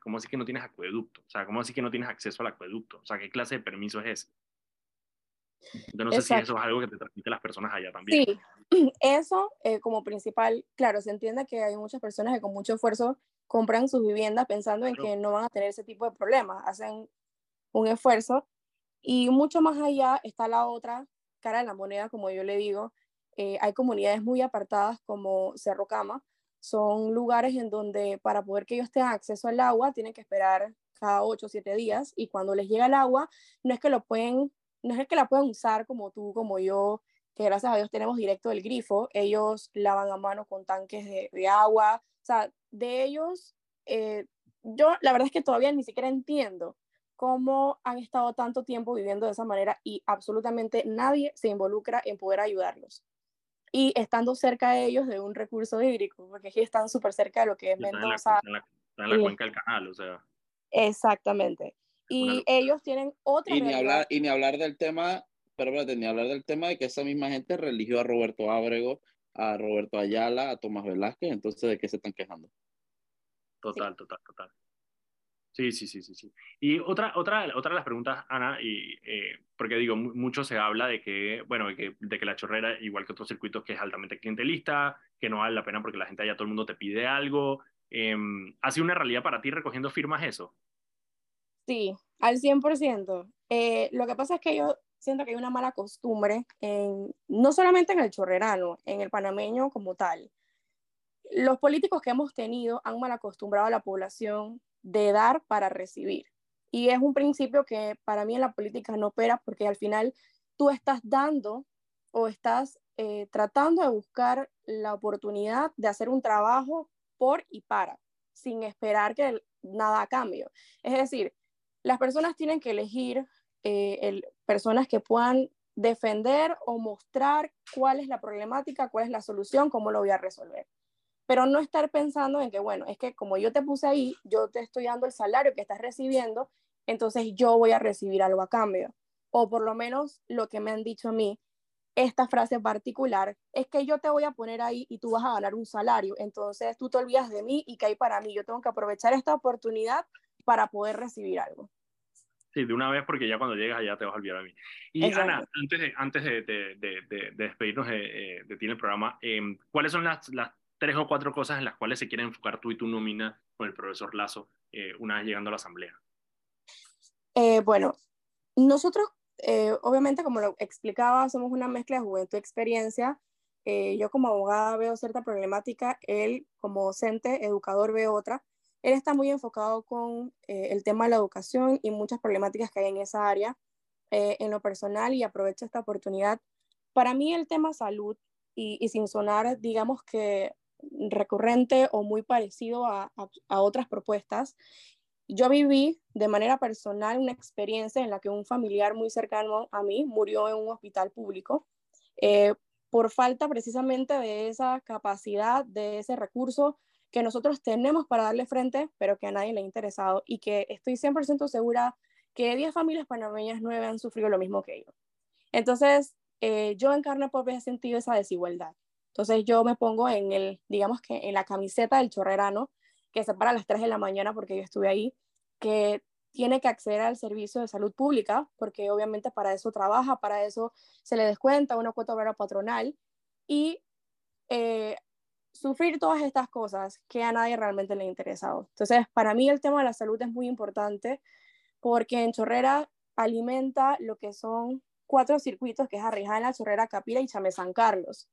¿Cómo así que no tienes acueducto? O sea, ¿cómo así que no tienes acceso al acueducto? O sea, ¿qué clase de permiso es ese? Yo no sé Exacto. si eso es algo que te transmite las personas allá también. Sí, (clears throat) eso eh, como principal, claro, se entiende que hay muchas personas que con mucho esfuerzo compran sus viviendas pensando claro. en que no van a tener ese tipo de problemas, hacen un esfuerzo y mucho más allá está la otra cara de la moneda, como yo le digo, eh, hay comunidades muy apartadas como Cerro Cama, son lugares en donde para poder que ellos tengan acceso al agua tienen que esperar cada 8 o 7 días. Y cuando les llega el agua no es que lo pueden, no es que la pueden usar como tú, como yo, que gracias a Dios tenemos directo del grifo, ellos lavan a mano con tanques de, de agua, o sea, de ellos, eh, yo la verdad es que todavía ni siquiera entiendo cómo han estado tanto tiempo viviendo de esa manera y absolutamente nadie se involucra en poder ayudarlos. Y estando cerca de ellos de un recurso hídrico, porque aquí están súper cerca de lo que es Mendoza. Está en la, está en la, cuenca del canal, o sea. Exactamente. Y ellos tienen otra... Y ni, hablar, y ni hablar del tema pero espérate, ni hablar del tema de que esa misma gente religió a Roberto Ábrego, a Roberto Ayala, a Tomás Velázquez, entonces ¿de qué se están quejando? Total, sí. total, total. Sí, sí, sí, sí, sí. Y otra, otra, otra de las preguntas, Ana, y, eh, porque digo, mucho se habla de que, bueno, de que, la chorrera, igual que otros circuitos, que es altamente clientelista, que no vale la pena porque la gente allá todo el mundo te pide algo. Eh, ¿Ha sido una realidad para ti recogiendo firmas eso? Sí, al 100%. Eh, lo que pasa es que yo siento que hay una mala costumbre, no solamente en el chorrerano, en el panameño como tal. Los políticos que hemos tenido han mal acostumbrado a la población de dar para recibir. Y es un principio que para mí en la política no opera porque al final tú estás dando o estás eh, tratando de buscar la oportunidad de hacer un trabajo por y para, sin esperar que nada a cambio. Es decir, las personas tienen que elegir eh, personas que puedan defender o mostrar cuál es la problemática, cuál es la solución, cómo lo voy a resolver. Pero no estar pensando en que, bueno, es que como yo te puse ahí, yo te estoy dando el salario que estás recibiendo, entonces yo voy a recibir algo a cambio. O por lo menos lo que me han dicho a mí, esta frase particular, es que yo te voy a poner ahí y tú vas a ganar un salario. Entonces tú te olvidas de mí y que hay para mí. Yo tengo que aprovechar esta oportunidad para poder recibir algo. Sí, de una vez porque ya cuando llegas allá te vas a olvidar de mí. Y Exacto. Ana, antes de, antes de, de, de, de despedirnos de, de, ti en el programa, eh, ¿cuáles son las, las, tres o cuatro cosas en las cuales se quieren enfocar tú y tu nómina con el profesor Lazo eh, una vez llegando a la asamblea? Eh, bueno, nosotros, eh, obviamente, como lo explicaba, somos una mezcla de juventud y experiencia. yo como abogada veo cierta problemática, él como docente, educador ve otra él está muy enfocado con el tema de la educación y muchas problemáticas que hay en esa área en lo personal y aprovecho esta oportunidad. Para mí el tema salud y sin sonar, digamos que recurrente o muy parecido a, a, otras propuestas, yo viví de manera personal una experiencia en la que un familiar muy cercano a mí murió en un hospital público eh, por falta precisamente de esa capacidad, de ese recurso que nosotros tenemos para darle frente, pero que a nadie le ha interesado y que estoy 100% segura que 10 familias panameñas, 9 han sufrido lo mismo que yo. Entonces, eh, yo en carne propia he sentido esa desigualdad. Entonces, yo me pongo en el, digamos que en la camiseta del chorrerano, que se para a las 3 de la mañana porque yo estuve ahí, que tiene que acceder al servicio de salud pública, porque obviamente para eso trabaja, para eso se le descuenta una cuota obrera patronal, y eh, sufrir todas estas cosas que a nadie realmente le ha interesado. Entonces, para mí el tema de la salud es muy importante porque en Chorrera alimenta lo que son cuatro circuitos, que es Arriján, La Chorrera, Capira y Chame San Carlos.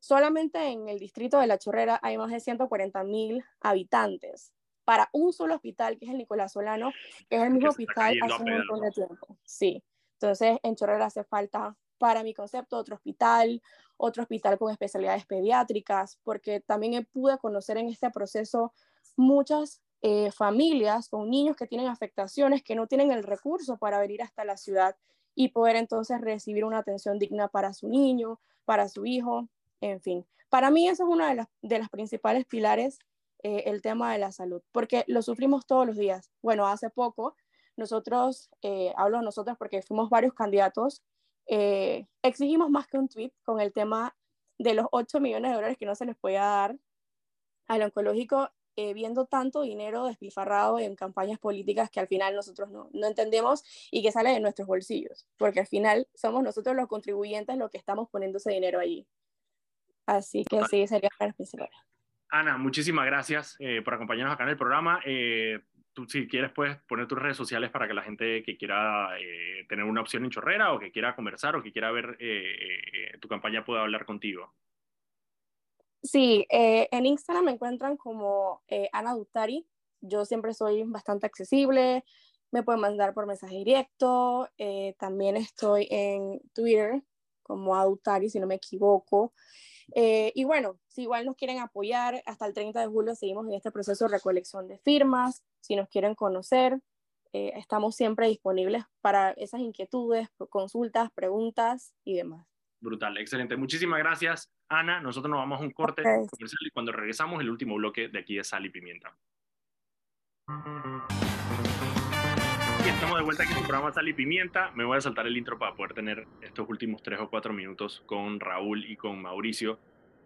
Solamente en el distrito de La Chorrera hay más de 140 mil habitantes para un solo hospital, que es el Nicolás Solano, que es el mismo hospital hace un montón de tiempo. Sí, entonces en Chorrera hace falta, para mi concepto, otro hospital, otro hospital con especialidades pediátricas, porque también pude conocer en este proceso muchas eh, familias con niños que tienen afectaciones, que no tienen el recurso para venir hasta la ciudad y poder entonces recibir una atención digna para su niño, para su hijo, en fin. Para mí eso es una de las, las principales pilares, eh, el tema de la salud, porque lo sufrimos todos los días. Bueno, hace poco nosotros, eh, hablo nosotros porque fuimos varios candidatos, eh, exigimos más que un tweet con el tema de los 8 millones de dólares que no se les podía dar al oncológico eh, viendo tanto dinero despilfarrado en campañas políticas que al final nosotros no, no, entendemos y que sale de nuestros bolsillos, porque al final somos nosotros los contribuyentes los que estamos poniendo ese dinero allí. Así que sí, sería la principal. Ana, muchísimas gracias eh, por acompañarnos acá en el programa. Eh, tú, si quieres, puedes poner tus redes sociales para que la gente que quiera tener una opción en Chorrera o que quiera conversar o que quiera ver tu campaña pueda hablar contigo. Sí, eh, en Instagram me encuentran como eh, Ana Dutari. Yo siempre soy bastante accesible. Me pueden mandar por mensaje directo. Eh, también estoy en Twitter como Adutari, si no me equivoco. Y bueno, si igual nos quieren apoyar, hasta el 30 de julio seguimos en este proceso de recolección de firmas. Si nos quieren conocer, estamos siempre disponibles para esas inquietudes, consultas, preguntas y demás. Brutal, excelente. Muchísimas gracias, Ana. Nosotros nos vamos a un corte comercial y cuando regresamos, el último bloque de aquí es Sal y Pimienta. Estamos de vuelta aquí en el programa Sal y Pimienta. Me voy a saltar el intro para poder tener estos últimos tres o cuatro minutos con Raúl y con Mauricio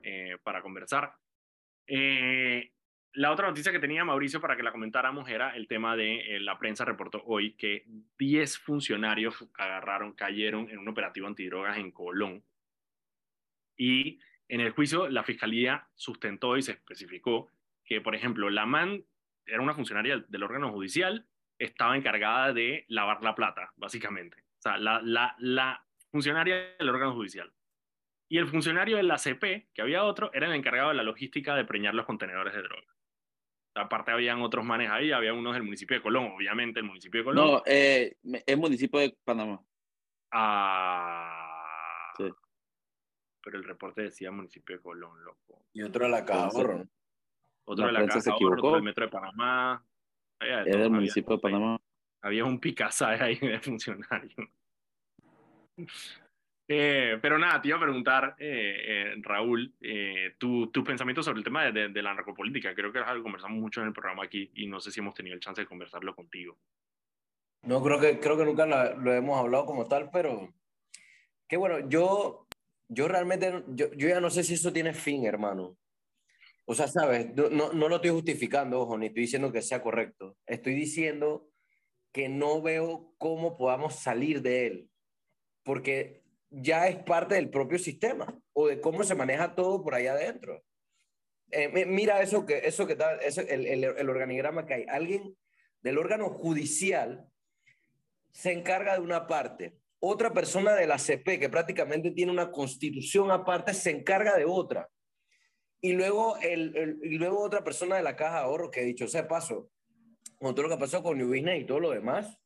eh, para conversar. Eh, la otra noticia que tenía Mauricio para que la comentáramos era el tema de eh, la prensa reportó hoy que 10 funcionarios agarraron, cayeron en un operativo antidrogas en Colón. Y en el juicio la fiscalía sustentó y se especificó que, por ejemplo, la MAN era una funcionaria del órgano judicial, estaba encargada de lavar la plata, básicamente. O sea, la, la, la funcionaria del órgano judicial. Y el funcionario de la CP, que había otro, era el encargado de la logística de preñar los contenedores de droga. Aparte habían otros manes ahí, había unos del municipio de Colón, obviamente el municipio de Colón. No, eh, es municipio de Panamá. Ah. Sí. Pero el reporte decía municipio de Colón, loco. Y otro de la Caja Ahorro. Otro de la Caja Ahorro, otro del Metro de Panamá. Es del municipio de Panamá. Había un picazaje ahí (laughs) de funcionario. Eh, pero nada, te iba a preguntar, eh, eh, Raúl, tu, tu, pensamiento sobre el tema de, de, la narcopolítica. Creo que es algo que conversamos mucho en el programa aquí y no sé si hemos tenido el chance de conversarlo contigo. No, creo que, creo que nunca lo, lo hemos hablado como tal, pero que bueno, yo, yo realmente, yo, yo, ya no sé si eso tiene fin, hermano. O sea, sabes, no, no lo estoy justificando, ojo, ni estoy diciendo que sea correcto. Estoy diciendo que no veo cómo podamos salir de él. Porque ya es parte del propio sistema o de cómo se maneja todo por allá adentro. Eh, mira eso que, eso que da, el, el, el, organigrama que hay. Alguien del órgano judicial se encarga de una parte. Otra persona de la que prácticamente tiene una constitución aparte, se encarga de otra. Y luego, el, y luego otra persona de la caja de ahorro, que dicho sea paso, con todo lo que pasó con New Business y todo lo demás,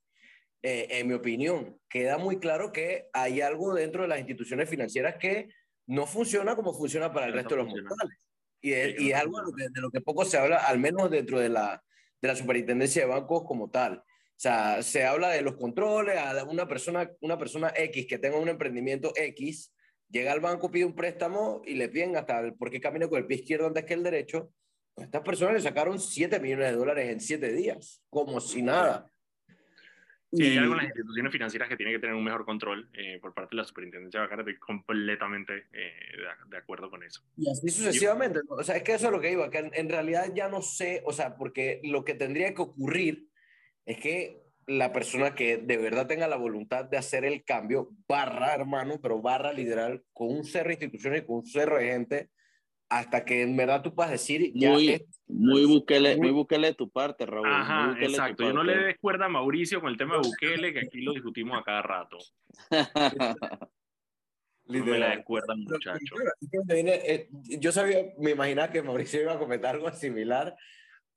eh, en mi opinión, queda muy claro que hay algo dentro de las instituciones financieras que no funciona como funciona para el resto de los mortales. Y es, y es algo de, de, lo que poco se habla, al menos dentro de la, de la superintendencia de bancos como tal. O sea, se habla de los controles, a una persona, una persona X que tenga un emprendimiento X, llega al banco, pide un préstamo y le piden hasta el, porque camina con el pie izquierdo antes que el derecho. Pues estas personas le sacaron 7 millones de dólares en 7 días, como si nada. Sí, hay algunas instituciones financieras que tienen que tener un mejor control eh, por parte de la superintendencia bancaria, estoy completamente eh, de, de, acuerdo con eso. Y así sucesivamente, o sea, es que eso es lo que iba, que en, en, realidad ya no sé, o sea, porque lo que tendría que ocurrir es que la persona que de verdad tenga la voluntad de hacer el cambio, barra, hermano, pero barra literal, con un cerro de instituciones y con un cerro de gente, hasta que en verdad tú puedas decir, ya Muy, es- muy Bukele, muy- muy Bukele de tu parte, Raúl. muy Ajá, Bukele tu exacto. Yo no le des cuerda a Mauricio con el tema de Bukele, que aquí lo discutimos a cada rato. No me la des cuerda, Pero, muchacho. eh, yo sabía, me imaginaba que Mauricio iba a comentar algo similar,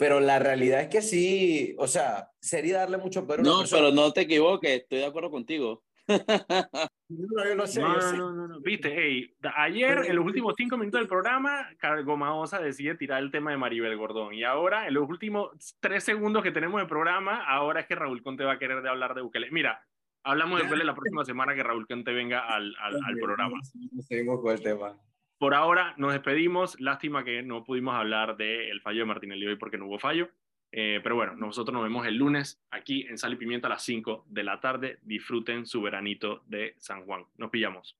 pero la realidad es que sí, o sea, sería darle mucho una no, pero no te equivoques, estoy de acuerdo contigo. (laughs) No, yo lo sé, No, yo no, sé. no, no, no. Viste, hey, ayer, en los últimos cinco minutos del programa, Cargomaosa decide tirar el tema de Maribel Gordón. Y ahora, en los últimos tres segundos que tenemos de programa, ahora es que Raúl Conte va a querer de hablar de Bukele. Mira, hablamos de Bukele la próxima semana que Raúl Conte venga al, al, al (laughs) programa. Seguimos con el tema. Por ahora nos despedimos. Lástima que no pudimos hablar del fallo de Martinelli hoy porque no hubo fallo. Eh, pero bueno, nosotros nos vemos el lunes aquí en Sal y Pimienta a las 5 de la tarde. Disfruten su veranito de San Juan. Nos pillamos.